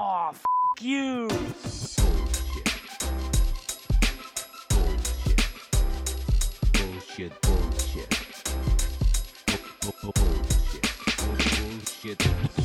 Aw, f you. Bullshit, bullshit. Bu- bu- Bullshit. Bullshit. Bullshit.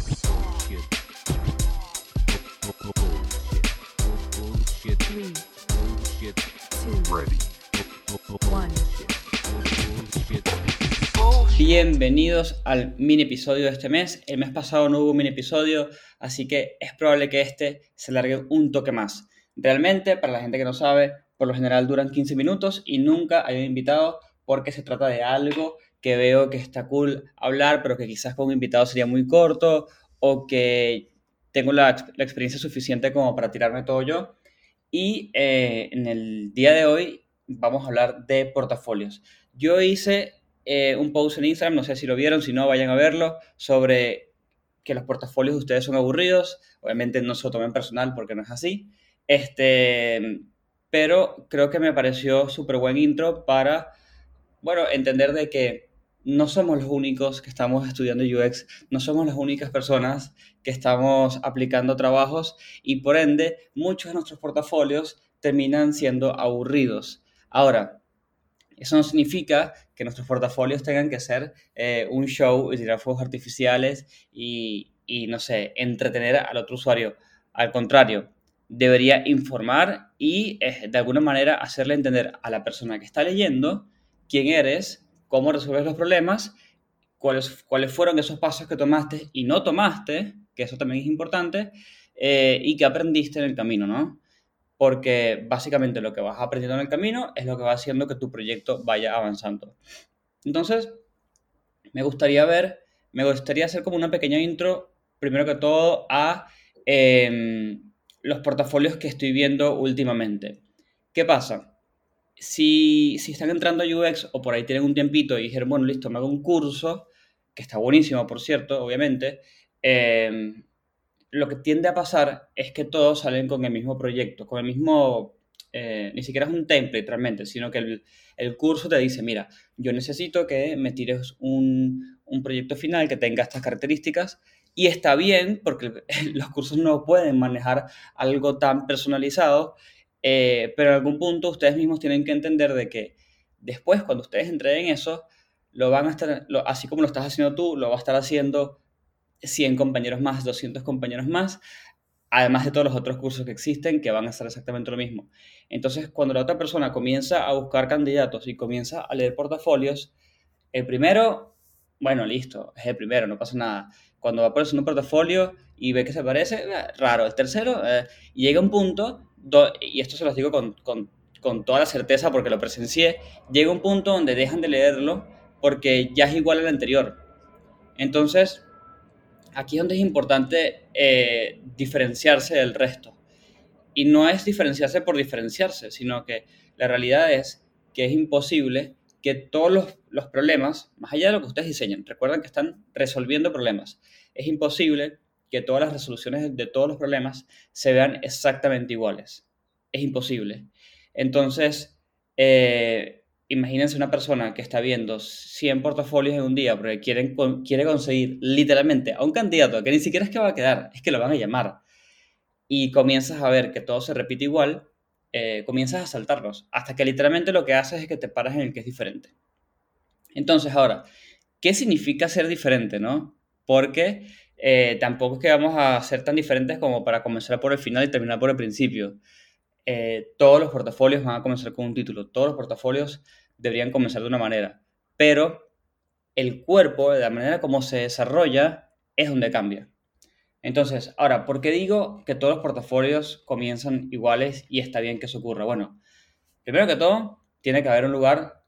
Bienvenidos al mini episodio de este mes. El mes pasado no hubo mini episodio, así que es probable que este se largue un toque más. Realmente, para la gente que no sabe, por lo general duran 15 minutos y nunca hay un invitado porque se trata de algo que veo que está cool hablar, pero que quizás con un invitado sería muy corto o que tengo la, ex- la experiencia suficiente como para tirarme todo yo. Y eh, en el día de hoy vamos a hablar de portafolios. Yo hice eh, un post en Instagram, no sé si lo vieron, si no, vayan a verlo, sobre que los portafolios de ustedes son aburridos. Obviamente no se lo tomen personal porque no es así. Este, pero creo que me pareció súper buen intro para, bueno, entender de que no somos los únicos que estamos estudiando UX, no somos las únicas personas que estamos aplicando trabajos y por ende muchos de nuestros portafolios terminan siendo aburridos. Ahora, eso no significa que nuestros portafolios tengan que ser eh, un show y tirar fuegos artificiales y, no sé, entretener al otro usuario. Al contrario, debería informar y eh, de alguna manera hacerle entender a la persona que está leyendo quién eres, cómo resuelves los problemas, cuáles, cuáles fueron esos pasos que tomaste y no tomaste, que eso también es importante, eh, y qué aprendiste en el camino, ¿no? Porque básicamente lo que vas aprendiendo en el camino es lo que va haciendo que tu proyecto vaya avanzando. Entonces, me gustaría ver, me gustaría hacer como una pequeña intro, primero que todo, a eh, los portafolios que estoy viendo últimamente. ¿Qué pasa? Si, si están entrando a UX o por ahí tienen un tiempito y dijeron, bueno, listo, me hago un curso, que está buenísimo, por cierto, obviamente, eh, lo que tiende a pasar es que todos salen con el mismo proyecto, con el mismo, eh, ni siquiera es un template realmente, sino que el, el, curso te dice, mira, yo necesito que me tires un, un, proyecto final que tenga estas características y está bien porque los cursos no pueden manejar algo tan personalizado, eh, pero en algún punto ustedes mismos tienen que entender de que después cuando ustedes entreguen eso, lo van a estar, lo, así como lo estás haciendo tú, lo va a estar haciendo 100 compañeros más, 200 compañeros más, además de todos los otros cursos que existen que van a hacer exactamente lo mismo. Entonces, cuando la otra persona comienza a buscar candidatos y comienza a leer portafolios, el primero, bueno, listo, es el primero, no pasa nada. Cuando va por un portafolio y ve que se parece, eh, raro. El tercero, eh, llega un punto, y esto se los digo con, con, con toda la certeza porque lo presencié, llega un punto donde dejan de leerlo porque ya es igual al anterior. Entonces, aquí es donde es importante eh, diferenciarse del resto. Y no es diferenciarse por diferenciarse, sino que la realidad es que es imposible que todos los, problemas, más allá de lo que ustedes diseñan, recuerden que están resolviendo problemas, es imposible que todas las resoluciones de todos los problemas se vean exactamente iguales. Es imposible. Entonces, eh, imagínense una persona que está viendo 100 portafolios en un día porque quiere conseguir literalmente a un candidato que ni siquiera es que va a quedar, es que lo van a llamar. Y comienzas a ver que todo se repite igual, eh, comienzas a saltarlos, hasta que literalmente lo que haces es que te paras en el que es diferente. Entonces, ahora, ¿qué significa ser diferente, no? Porque eh, tampoco es que vamos a ser tan diferentes como para comenzar por el final y terminar por el principio. Eh, todos los portafolios van a comenzar con un título, todos los portafolios deberían comenzar de una manera, pero el cuerpo, de la manera como se desarrolla, es donde cambia. Entonces, ahora, ¿por qué digo que todos los portafolios comienzan iguales y está bien que eso ocurra? Bueno, primero que todo, tiene que haber un lugar,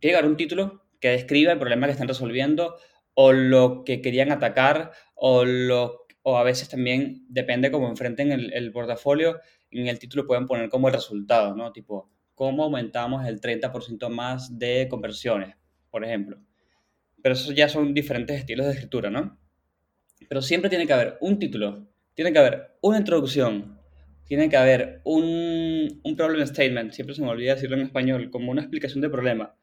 tiene que haber un título que describa el problema que están resolviendo o lo que querían atacar o, lo, o a veces también depende cómo enfrenten el, portafolio, en el título pueden poner como el resultado, ¿no? Tipo, cómo aumentamos el 30% más de conversiones, por ejemplo. Pero eso ya son diferentes estilos de escritura, ¿no? Pero siempre tiene que haber un título, tiene que haber una introducción, tiene que haber un, un problem statement, siempre se me olvida decirlo en español, como una explicación de problema.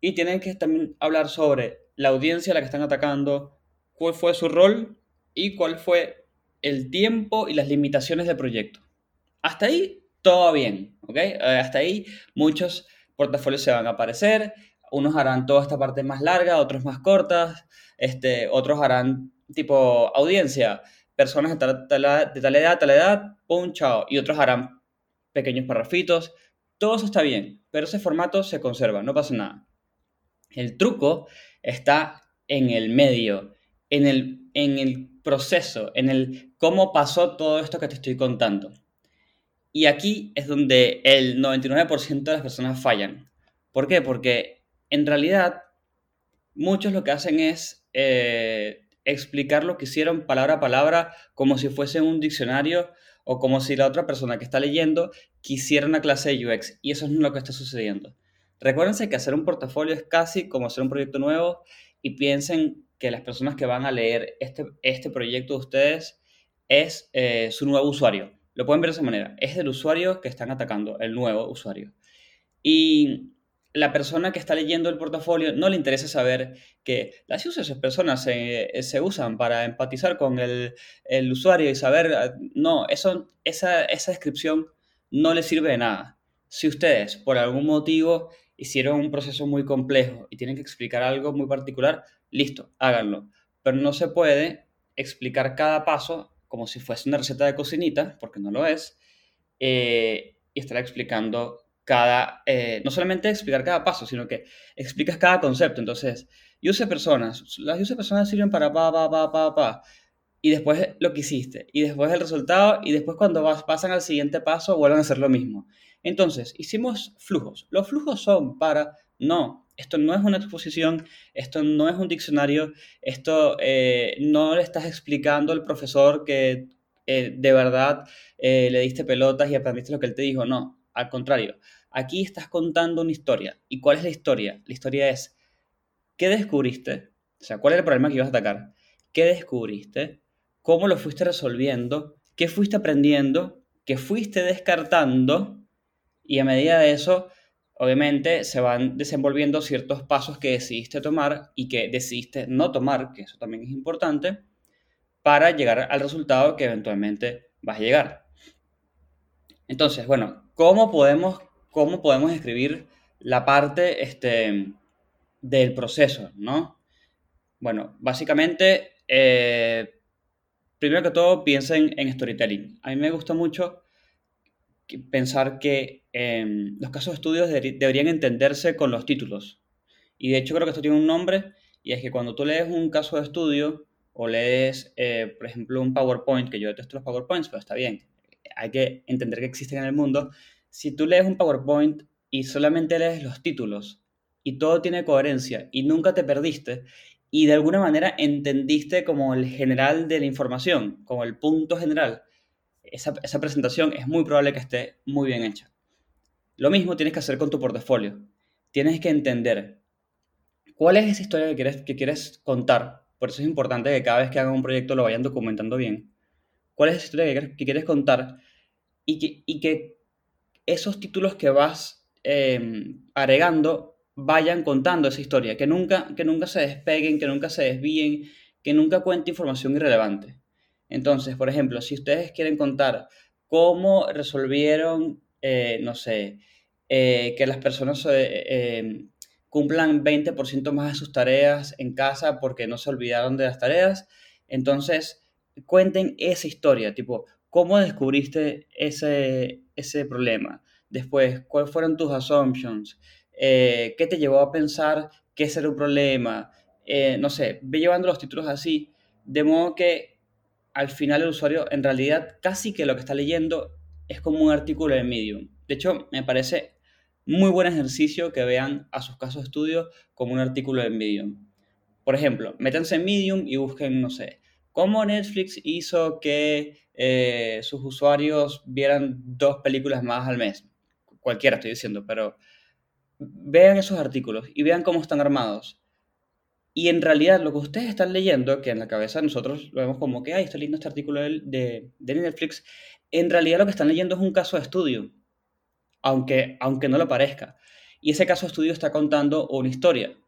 Y tienen que también hablar sobre la audiencia a la que están atacando, cuál fue su rol y cuál fue el tiempo y las limitaciones del proyecto. Hasta ahí, todo bien, ¿ok? Eh, hasta ahí, muchos portafolios se van a aparecer, unos harán toda esta parte más larga, otros más cortas, este, otros harán tipo audiencia, personas de tal, de tal edad, tal edad, pum, chao, y otros harán pequeños parrafitos, todo eso está bien, pero ese formato se conserva, no pasa nada. El truco está en el medio, en el, en el proceso, en el cómo pasó todo esto que te estoy contando. Y aquí es donde el 99% de las personas fallan. ¿Por qué? Porque en realidad muchos lo que hacen es eh, explicar lo que hicieron palabra a palabra como si fuese un diccionario o como si la otra persona que está leyendo quisiera una clase de UX. Y eso es lo que está sucediendo. Recuérdense que hacer un portafolio es casi como hacer un proyecto nuevo y piensen que las personas que van a leer este, este proyecto de ustedes es eh, su nuevo usuario. Lo pueden ver de esa manera. Es el usuario que están atacando, el nuevo usuario. Y la persona que está leyendo el portafolio no le interesa saber que las esas personas se, se, usan para empatizar con el, el, usuario y saber, no, eso, esa, esa descripción no le sirve de nada. Si ustedes, por algún motivo, hicieron un proceso muy complejo y tienen que explicar algo muy particular, listo, háganlo. Pero no se puede explicar cada paso como si fuese una receta de cocinita, porque no lo es, eh, y estar explicando cada, eh, no solamente explicar cada paso, sino que explicas cada concepto. Entonces, use personas, las use personas sirven para pa, pa, pa, pa, pa, y después lo que hiciste, y después el resultado, y después cuando pasan al siguiente paso, vuelven a hacer lo mismo. Entonces, hicimos flujos. Los flujos son para, no, esto no es una exposición, esto no es un diccionario, esto eh, no le estás explicando al profesor que eh, de verdad eh, le diste pelotas y aprendiste lo que él te dijo, no, al contrario, aquí estás contando una historia. ¿Y cuál es la historia? La historia es, ¿qué descubriste? O sea, ¿cuál era el problema que ibas a atacar? ¿Qué descubriste? ¿Cómo lo fuiste resolviendo? ¿Qué fuiste aprendiendo? ¿Qué fuiste descartando? Y a medida de eso, obviamente se van desenvolviendo ciertos pasos que decidiste tomar y que decidiste no tomar, que eso también es importante, para llegar al resultado que eventualmente vas a llegar. Entonces, bueno, ¿cómo podemos, cómo podemos escribir la parte este, del proceso, no? Bueno, básicamente, eh, primero que todo, piensen en storytelling. A mí me gusta mucho pensar que eh, los casos de estudios deberían entenderse con los títulos. Y de hecho creo que esto tiene un nombre, y es que cuando tú lees un caso de estudio o lees, eh, por ejemplo, un PowerPoint, que yo detesto los PowerPoints, pero está bien, hay que entender que existen en el mundo. Si tú lees un PowerPoint y solamente lees los títulos y todo tiene coherencia y nunca te perdiste y de alguna manera entendiste como el general de la información, como el punto general, esa, esa presentación es muy probable que esté muy bien hecha. Lo mismo tienes que hacer con tu portafolio. Tienes que entender cuál es esa historia que quieres, que quieres contar. Por eso es importante que cada vez que hagan un proyecto lo vayan documentando bien. ¿Cuál es esa historia que quieres, que quieres contar? Y que, y que, esos títulos que vas eh, agregando vayan contando esa historia. Que nunca, que nunca se despeguen, que nunca se desvíen, que nunca cuente información irrelevante. Entonces, por ejemplo, si ustedes quieren contar cómo resolvieron, eh, no sé, eh, que las personas eh, cumplan 20% más de sus tareas en casa porque no se olvidaron de las tareas, entonces cuenten esa historia, tipo, ¿cómo descubriste ese, ese problema? Después, ¿cuáles fueron tus assumptions? ¿Qué te llevó a pensar que ese era un problema? no sé, ve llevando los títulos así, de modo que al final el usuario en realidad casi que lo que está leyendo es como un artículo de Medium. De hecho, me parece muy buen ejercicio que vean a sus casos de estudio como un artículo de Medium. Por ejemplo, métanse en Medium y busquen, no sé, cómo Netflix hizo que eh, sus usuarios vieran dos películas más al mes. Cualquiera estoy diciendo, pero vean esos artículos y vean cómo están armados. Y en realidad lo que ustedes están leyendo, que en la cabeza nosotros lo vemos como que, ay, estoy leyendo este artículo de, de, Netflix, en realidad lo que están leyendo es un caso de estudio, aunque, aunque no lo parezca. Y ese caso de estudio está contando una historia,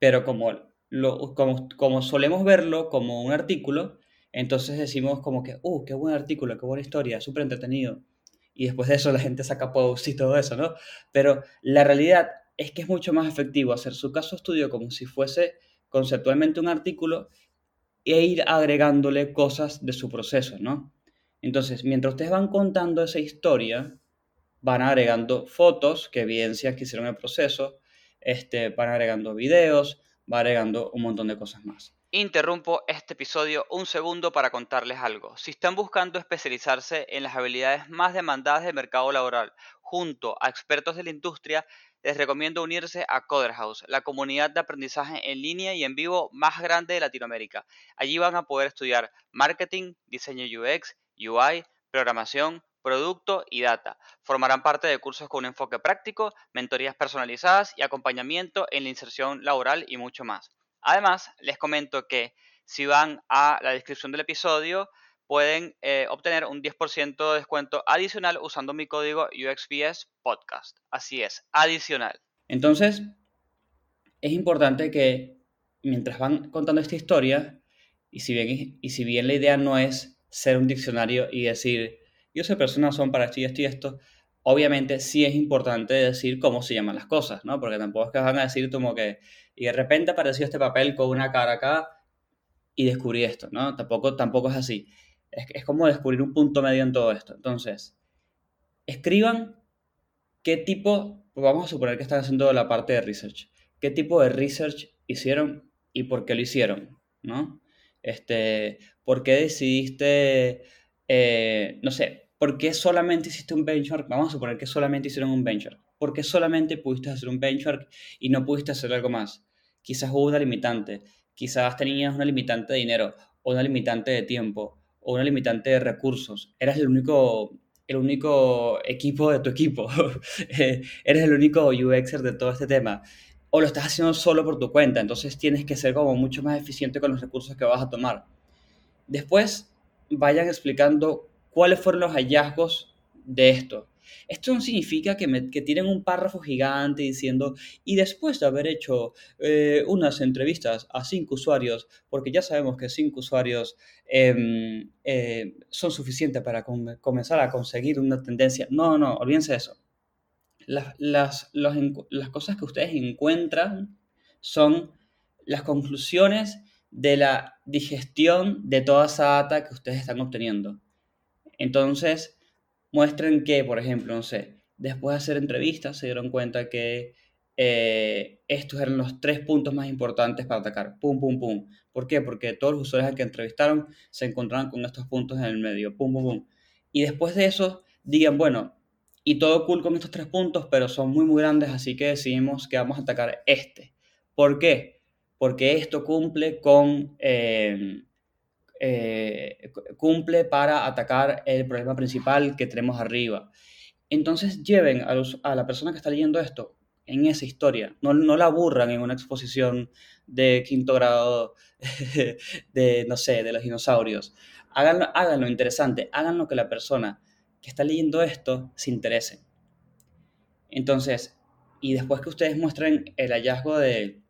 pero como, lo, como, como solemos verlo como un artículo, Entonces decimos como que, uh, qué buen artículo, qué buena historia, súper entretenido. Y después de eso la gente saca posts y todo eso, ¿no? Pero la realidad es que es mucho más efectivo hacer su caso estudio como si fuese conceptualmente un artículo e ir agregándole cosas de su proceso, ¿no? Entonces, mientras ustedes van contando esa historia, van agregando fotos que evidencian que hicieron el proceso, este, van agregando videos, va agregando un montón de cosas más. Interrumpo este episodio un segundo para contarles algo. Si están buscando especializarse en las habilidades más demandadas del mercado laboral junto a expertos de la industria, les recomiendo unirse a Coderhouse, la comunidad de aprendizaje en línea y en vivo más grande de Latinoamérica. Allí van a poder estudiar marketing, diseño UX, UI, programación, producto y data. Formarán parte de cursos con un enfoque práctico, mentorías personalizadas y acompañamiento en la inserción laboral y mucho más. Además, les comento que si van a la descripción del episodio, pueden eh, obtener un 10% de descuento adicional usando mi código UXPS Podcast. Así es, adicional. Entonces, es importante que mientras van contando esta historia, y si bien, y si bien la idea no es ser un diccionario y decir, yo sé personas son para esto y esto y esto, obviamente sí es importante decir cómo se llaman las cosas, ¿no? Porque tampoco es que van a decir como que, y de repente apareció este papel con una cara acá y descubrí esto, ¿no? Tampoco, tampoco es así. Es, es como descubrir un punto medio en todo esto. Entonces, escriban qué tipo, pues vamos a suponer que están haciendo la parte de research, qué tipo de research hicieron y por qué lo hicieron, ¿no? Este, ¿por qué decidiste, eh, no sé, ¿Por qué solamente hiciste un benchmark? Vamos a suponer que solamente hicieron un benchmark. ¿Por qué solamente pudiste hacer un benchmark y no pudiste hacer algo más? Quizás hubo una limitante. Quizás tenías una limitante de dinero, o una limitante de tiempo, o una limitante de recursos. Eras el único, el único equipo de tu equipo. Eh, eres el único UXer de todo este tema. O lo estás haciendo solo por tu cuenta. Entonces tienes que ser como mucho más eficiente con los recursos que vas a tomar. Después vayan explicando cuáles fueron los hallazgos de esto. Esto no significa que, me, que tienen un párrafo gigante diciendo, y después de haber hecho eh, unas entrevistas a cinco usuarios, porque ya sabemos que cinco usuarios em, eh, son suficientes para comenzar a conseguir una tendencia. No, no, olvídense de eso. Las, las, las cosas que ustedes encuentran son las conclusiones de la digestión de toda esa data que ustedes están obteniendo. Entonces, muestren que, por ejemplo, no sé, después de hacer entrevistas se dieron cuenta que eh, estos eran los tres puntos más importantes para atacar. Pum, pum, pum. ¿Por qué? Porque todos los usuarios que entrevistaron se encontraron con estos puntos en el medio. Pum, pum, pum. Y después de eso, digan, bueno, y todo cool con estos tres puntos, pero son muy, muy grandes, así que decidimos que vamos a atacar este. ¿Por qué? Porque esto cumple con... Eh, eh, cumple para atacar el problema principal que tenemos arriba. Entonces lleven a, la persona que está leyendo esto en esa historia, no, no la aburran en una exposición de quinto grado de, no sé, de los dinosaurios. Háganlo, háganlo interesante, háganlo que la persona que está leyendo esto se interese. Entonces, y después que ustedes muestren el hallazgo de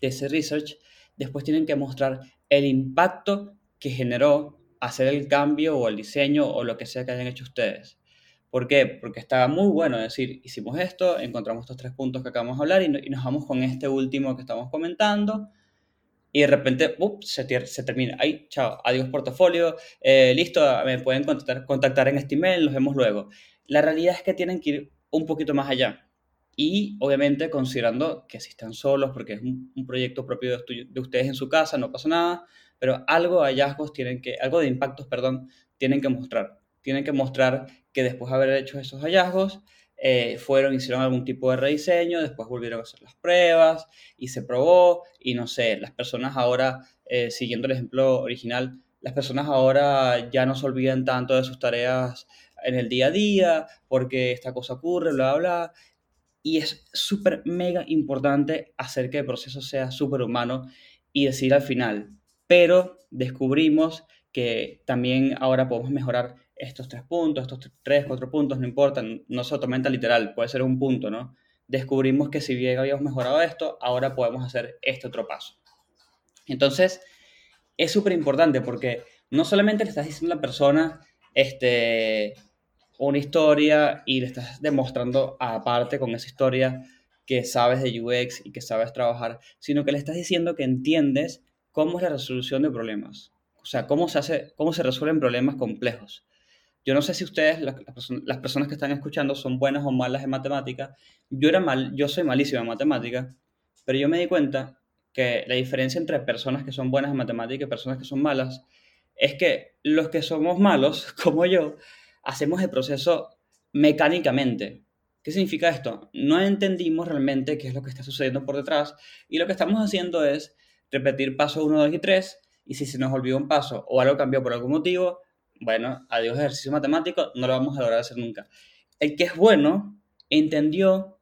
ese research, después tienen que mostrar el impacto que generó hacer el cambio o el diseño o lo que sea que hayan hecho ustedes. ¿Por qué? Porque estaba muy bueno decir, hicimos esto, encontramos estos tres puntos que acabamos de hablar y, nos vamos con este último que estamos comentando y de repente se, se, termina. Ahí, chao, adiós portafolio, eh, listo, me pueden contactar, contactar en este email, nos vemos luego. La realidad es que tienen que ir un poquito más allá. Y obviamente considerando que si están solos, porque es un, proyecto propio de, ustedes en su casa, no pasa nada, pero algo de hallazgos tienen que, algo de impactos, perdón, tienen que mostrar. Tienen que mostrar que después de haber hecho esos hallazgos, eh, fueron, hicieron algún tipo de rediseño, después volvieron a hacer las pruebas y se probó y no sé, las personas ahora, eh, siguiendo el ejemplo original, las personas ahora ya no se olvidan tanto de sus tareas en el día a día porque esta cosa ocurre, bla, bla, y es súper mega importante hacer que el proceso sea súper humano y decir al final, pero descubrimos que también ahora podemos mejorar estos tres puntos, estos tres, cuatro puntos, no importa, no se aumenta literal, puede ser un punto, ¿no? Descubrimos que si bien habíamos mejorado esto, ahora podemos hacer este otro paso. Entonces, es súper importante porque no solamente le estás diciendo a la persona este, una historia y le estás demostrando aparte con esa historia que sabes de UX y que sabes trabajar, sino que le estás diciendo que entiendes cómo es la resolución de problemas. O sea, cómo se, hace, cómo se resuelven problemas complejos. Yo no sé si ustedes, las, personas que están escuchando, son buenas o malas en matemática. Yo, era mal, yo soy malísimo en matemática, pero yo me di cuenta que la diferencia entre personas que son buenas en matemática y personas que son malas es que los que somos malos, como yo, hacemos el proceso mecánicamente. ¿Qué significa esto? No entendimos realmente qué es lo que está sucediendo por detrás y lo que estamos haciendo es repetir pasos 1, 2 y 3 y si se nos olvidó un paso o algo cambió por algún motivo, bueno, adiós ejercicio matemático, no lo vamos a lograr hacer nunca. El que es bueno entendió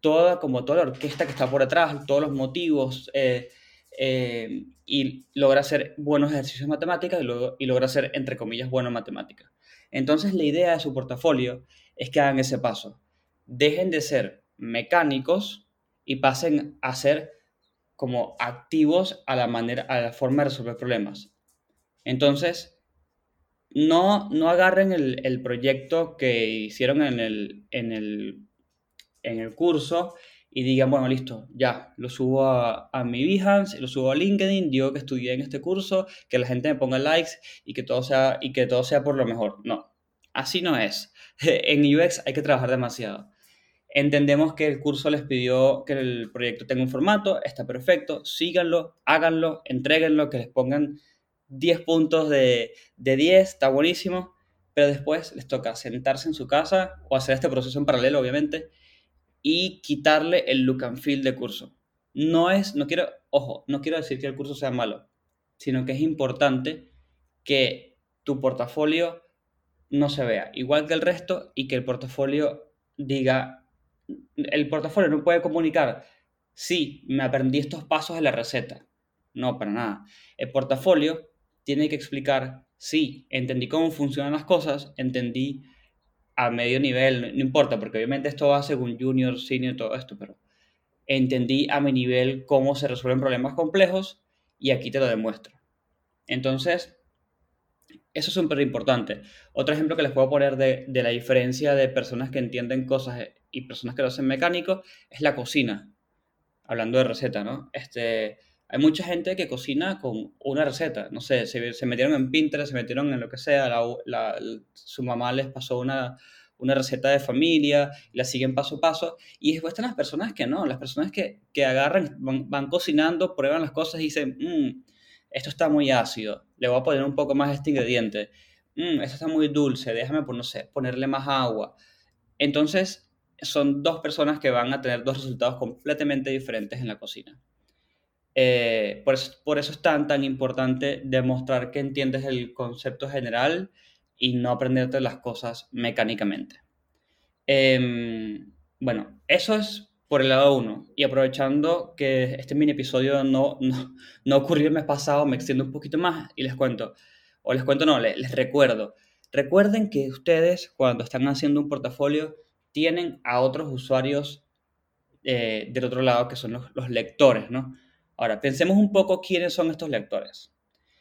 toda, como toda la orquesta que está por detrás, todos los motivos, eh, eh, y logra hacer buenos ejercicios de matemáticas y, y logra hacer, entre comillas, buenas matemáticas. Entonces la idea de su portafolio es que hagan ese paso dejen de ser mecánicos y pasen a ser como activos a la manera, a la forma de resolver problemas. Entonces, no, no agarren el, proyecto que hicieron en el, en el, en el curso y digan, bueno, listo, ya, lo subo a, a, mi Behance, lo subo a LinkedIn, digo que estudié en este curso, que la gente me ponga likes y que todo sea, y que todo sea por lo mejor. No, así no es. En UX hay que trabajar demasiado. Entendemos que el curso les pidió que el proyecto tenga un formato, está perfecto, síganlo, háganlo, entreguenlo, que les pongan 10 puntos de, de 10, está buenísimo, pero después les toca sentarse en su casa o hacer este proceso en paralelo, obviamente, y quitarle el look and feel de curso. No es, no quiero, ojo, no quiero decir que el curso sea malo, sino que es importante que tu portafolio no se vea igual que el resto y que el portafolio diga el portafolio no puede comunicar, sí, me aprendí estos pasos de la receta. No, para nada. El portafolio tiene que explicar, sí, entendí cómo funcionan las cosas, entendí a medio nivel, no, importa, porque obviamente esto va según junior, senior, todo esto, pero entendí a mi nivel cómo se resuelven problemas complejos y aquí te lo demuestro. Entonces, eso es súper importante. Otro ejemplo que les puedo poner de, de, la diferencia de personas que entienden cosas y personas que lo hacen mecánico es la cocina. Hablando de receta, ¿no? Este, hay mucha gente que cocina con una receta. No sé, se, se metieron en Pinterest, se metieron en lo que sea. La, la, su mamá les pasó una, una receta de familia la siguen paso a paso. Y después están las personas que no, las personas que, que agarran, van, cocinando, prueban las cosas y dicen, mmm, esto está muy ácido, le voy a poner un poco más este ingrediente. Mmm, esto está muy dulce, déjame, no sé, ponerle más agua. Entonces, son dos personas que van a tener dos resultados completamente diferentes en la cocina. Eh, por, por, eso, es tan, tan importante demostrar que entiendes el concepto general y no aprenderte las cosas mecánicamente. Eh, bueno, eso es por el lado uno. Y aprovechando que este mini episodio no, no, no, ocurrió el mes pasado, me extiendo un poquito más y les cuento. O les cuento, no, les, les recuerdo. Recuerden que ustedes cuando están haciendo un portafolio tienen a otros usuarios eh, del otro lado que son los, los, lectores, ¿no? Ahora, pensemos un poco quiénes son estos lectores.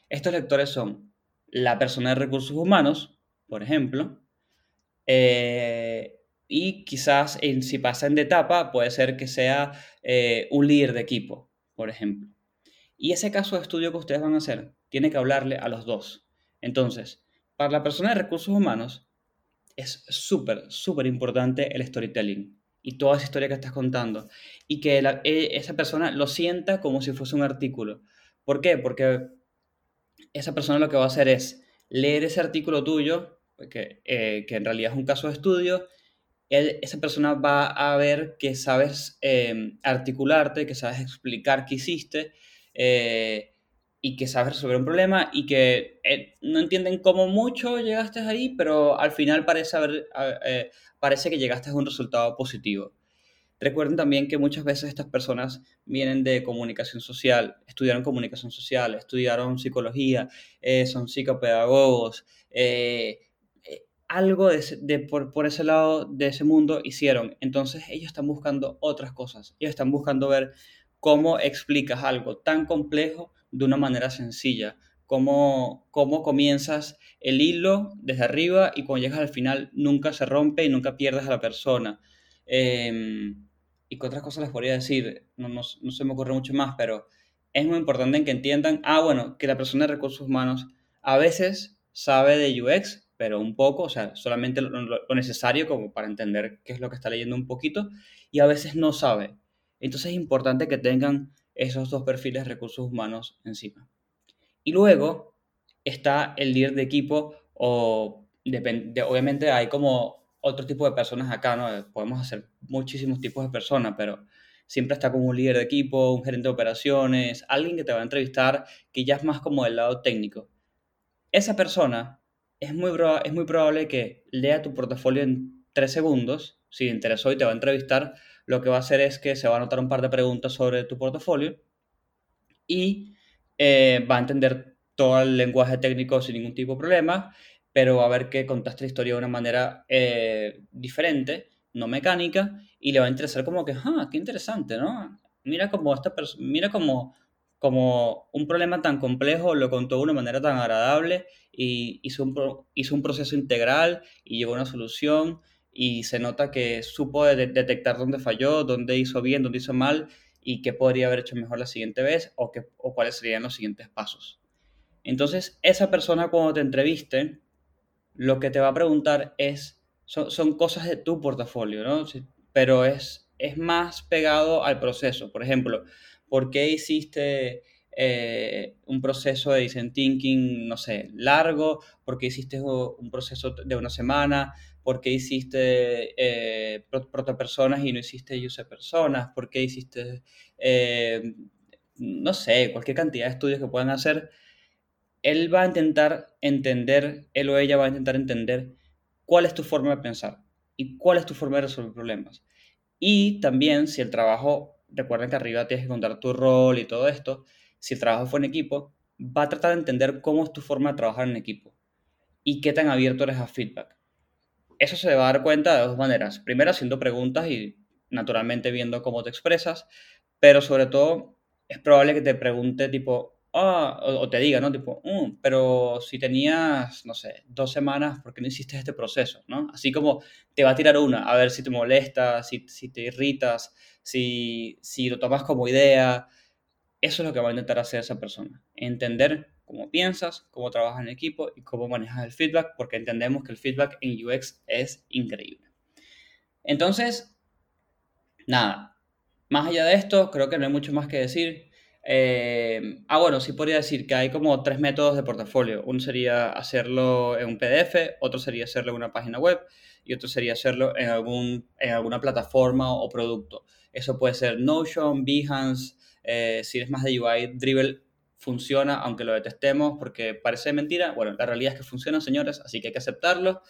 Estos lectores son la persona de recursos humanos, por ejemplo, eh, y quizás en, si pasan de etapa puede ser que sea eh, un líder de equipo, por ejemplo. Y ese caso de estudio que ustedes van a hacer tiene que hablarle a los dos. Entonces, para la persona de recursos humanos, es súper, súper importante el storytelling y toda esa historia que estás contando. Y que e, esa persona lo sienta como si fuese un artículo. ¿Por qué? Porque esa persona lo que va a hacer es leer ese artículo tuyo, que, eh, que en realidad es un caso de estudio, él, esa persona va a ver que sabes eh, articularte, que sabes explicar qué hiciste, eh, y que sabes resolver un problema y que eh, no entienden cómo mucho llegaste ahí, pero al final parece, eh, parece que llegaste a un resultado positivo. Recuerden también que muchas veces estas personas vienen de comunicación social, estudiaron comunicación social, estudiaron psicología, eh, son psicopedagogos, algo de, de por, por, ese lado de ese mundo hicieron. Entonces ellos están buscando otras cosas, ellos están buscando ver cómo explicas algo tan complejo de una manera sencilla. Cómo, cómo comienzas el hilo desde arriba y cuando llegas al final nunca se rompe y nunca pierdes a la persona. Em, y qué otras cosas les podría decir, no, no, no se me ocurre mucho más, pero es muy importante que entiendan, ah, bueno, que la persona de recursos humanos a veces sabe de UX, pero un poco, o sea, solamente lo, lo, necesario como para entender qué es lo que está leyendo un poquito, y a veces no sabe. Entonces es importante que tengan esos dos perfiles de recursos humanos encima. Y luego está el líder de equipo o depende, obviamente hay como otro tipo de personas acá, ¿no? Podemos hacer muchísimos tipos de personas, pero siempre está como un líder de equipo, un gerente de operaciones, alguien que te va a entrevistar que ya es más como del lado técnico. Esa persona es muy, es muy probable que lea tu portafolio en tres segundos, si le interesó y te va a entrevistar, lo que va a hacer es que se va a anotar un par de preguntas sobre tu portafolio y eh, va a entender todo el lenguaje técnico sin ningún tipo de problema, pero va a ver que contaste la historia de una manera eh, diferente, no mecánica, y le va a interesar como que, ah, qué interesante, ¿no? Mira cómo esta mira como, como un problema tan complejo lo contó de una manera tan agradable y hizo un, hizo un proceso integral y llegó a una solución y se nota que supo detectar dónde falló, dónde hizo bien, dónde hizo mal y qué podría haber hecho mejor la siguiente vez o, qué, o cuáles serían los siguientes pasos. Entonces, esa persona cuando te entreviste, lo que te va a preguntar es, son, cosas de tu portafolio, ¿no? Pero es, es más pegado al proceso. Por ejemplo, ¿por qué hiciste eh, un proceso de design thinking, no sé, largo? ¿Por qué hiciste un proceso de una semana? ¿Por qué hiciste eh, protopersonas y no hiciste user personas? ¿Por qué hiciste, eh, no sé, cualquier cantidad de estudios que puedan hacer? Él va a intentar entender, él o ella va a intentar entender cuál es tu forma de pensar y cuál es tu forma de resolver problemas. Y también si el trabajo, recuerden que arriba tienes que contar tu rol y todo esto, si el trabajo fue en equipo, va a tratar de entender cómo es tu forma de trabajar en equipo y qué tan abierto eres a feedback eso se va a dar cuenta de dos maneras. Primero, haciendo preguntas y naturalmente viendo cómo te expresas, pero sobre todo es probable que te pregunte tipo, ah, o, te diga, ¿no? Tipo, mm, pero si tenías, no sé, dos semanas, ¿por qué no hiciste este proceso? ¿no? Así como te va a tirar una, a ver si te molesta, si, si te irritas, si, si lo tomas como idea. Eso es lo que va a intentar hacer esa persona. Entender cómo piensas, cómo trabajas en equipo y cómo manejas el feedback, porque entendemos que el feedback en UX es increíble. Entonces, nada, más allá de esto, creo que no hay mucho más que decir. Eh, ah, bueno, sí podría decir que hay como tres métodos de portafolio. Uno sería hacerlo en un PDF, otro sería hacerlo en una página web y otro sería hacerlo en, algún, en alguna plataforma o producto. Eso puede ser Notion, Behance, eh, si eres más de UI, Dribble funciona, aunque lo detestemos porque parece mentira. Bueno, la realidad es que funciona, señores, así que hay que aceptarlo.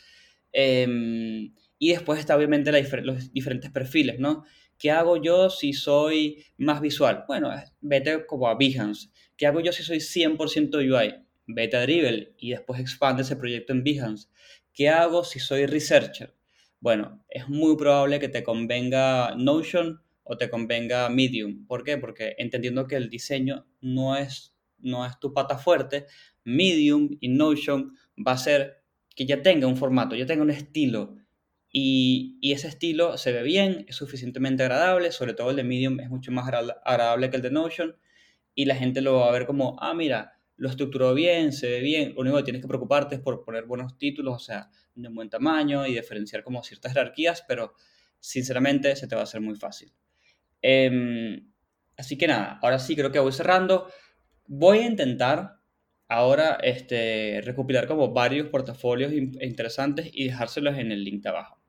Em, y después está obviamente los diferentes perfiles, ¿no? ¿Qué hago yo si soy más visual? Bueno, vete como a Behance. ¿Qué hago yo si soy 100% UI? Vete a Dribble y después expande ese proyecto en Behance. ¿Qué hago si soy researcher? Bueno, es muy probable que te convenga Notion o te convenga Medium. ¿Por qué? Porque entendiendo que el diseño no es no es tu pata fuerte, Medium y Notion va a ser que ya tenga un formato, ya tenga un estilo. Y, ese estilo se ve bien, es suficientemente agradable, sobre todo el de Medium es mucho más agradable que el de Notion. Y la gente lo va a ver como, ah, mira, lo estructuró bien, se ve bien. Lo único que tienes que preocuparte es por poner buenos títulos, o sea, de un buen tamaño y diferenciar como ciertas jerarquías, pero sinceramente se te va a hacer muy fácil. Em, así que nada, ahora sí creo que voy cerrando. Voy a intentar ahora este, recopilar como varios portafolios interesantes y dejárselos en el link de abajo.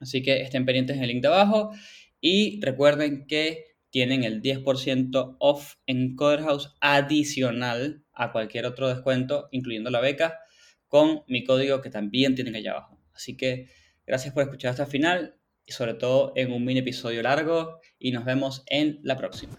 Así que estén pendientes en el link de abajo y recuerden que tienen el 10% off en Coderhouse adicional a cualquier otro descuento, incluyendo la beca, con mi código que también tienen allá abajo. Así que gracias por escuchar hasta el final y sobre todo en un mini episodio largo y nos vemos en la próxima.